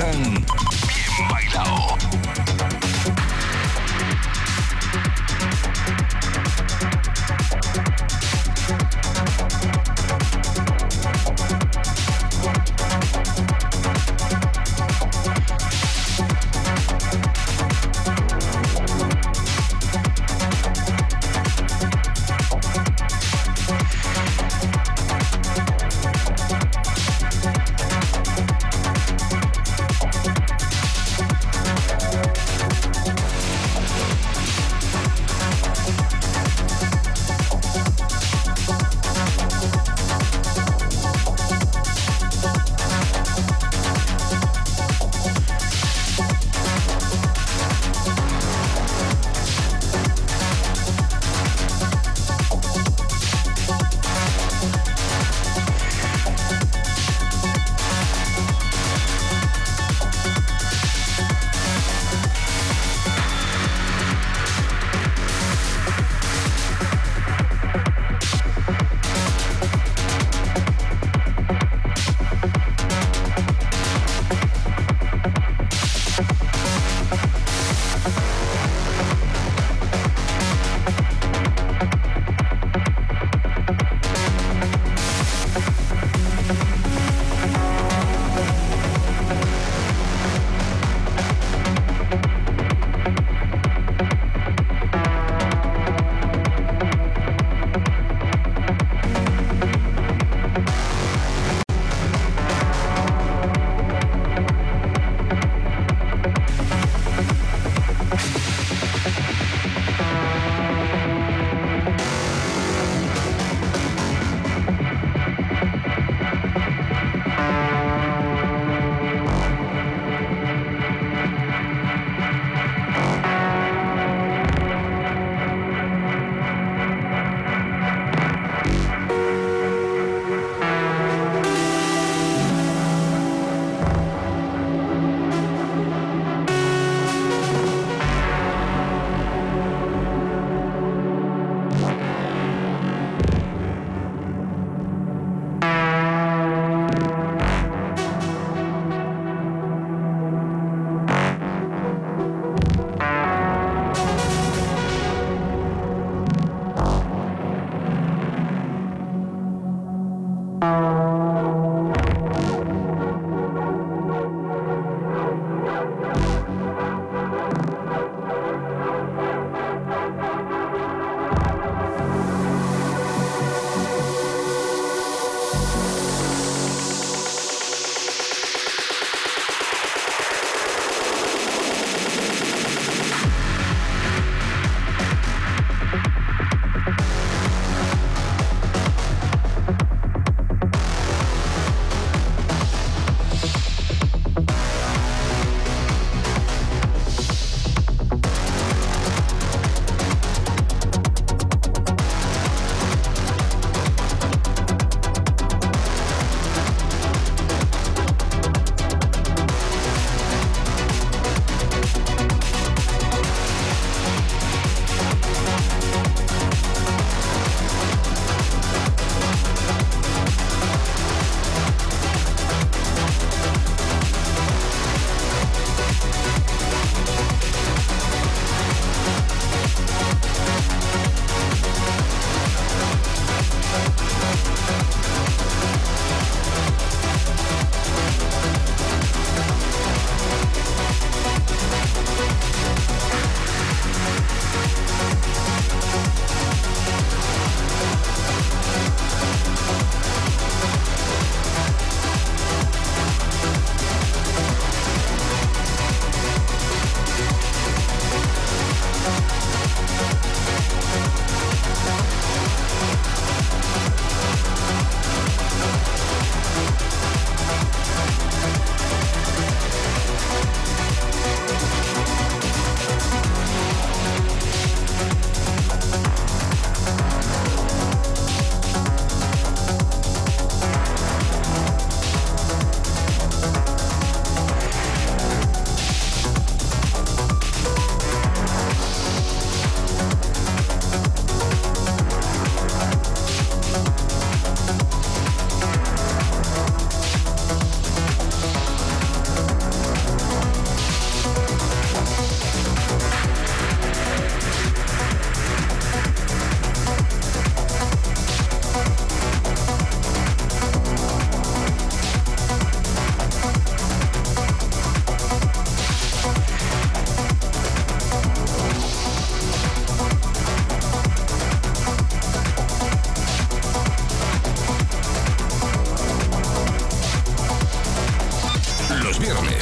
Manhattan.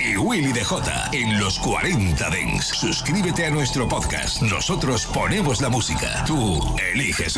Y Willy DJ en los 40 Dents. Suscríbete a nuestro podcast. Nosotros ponemos la música. Tú eliges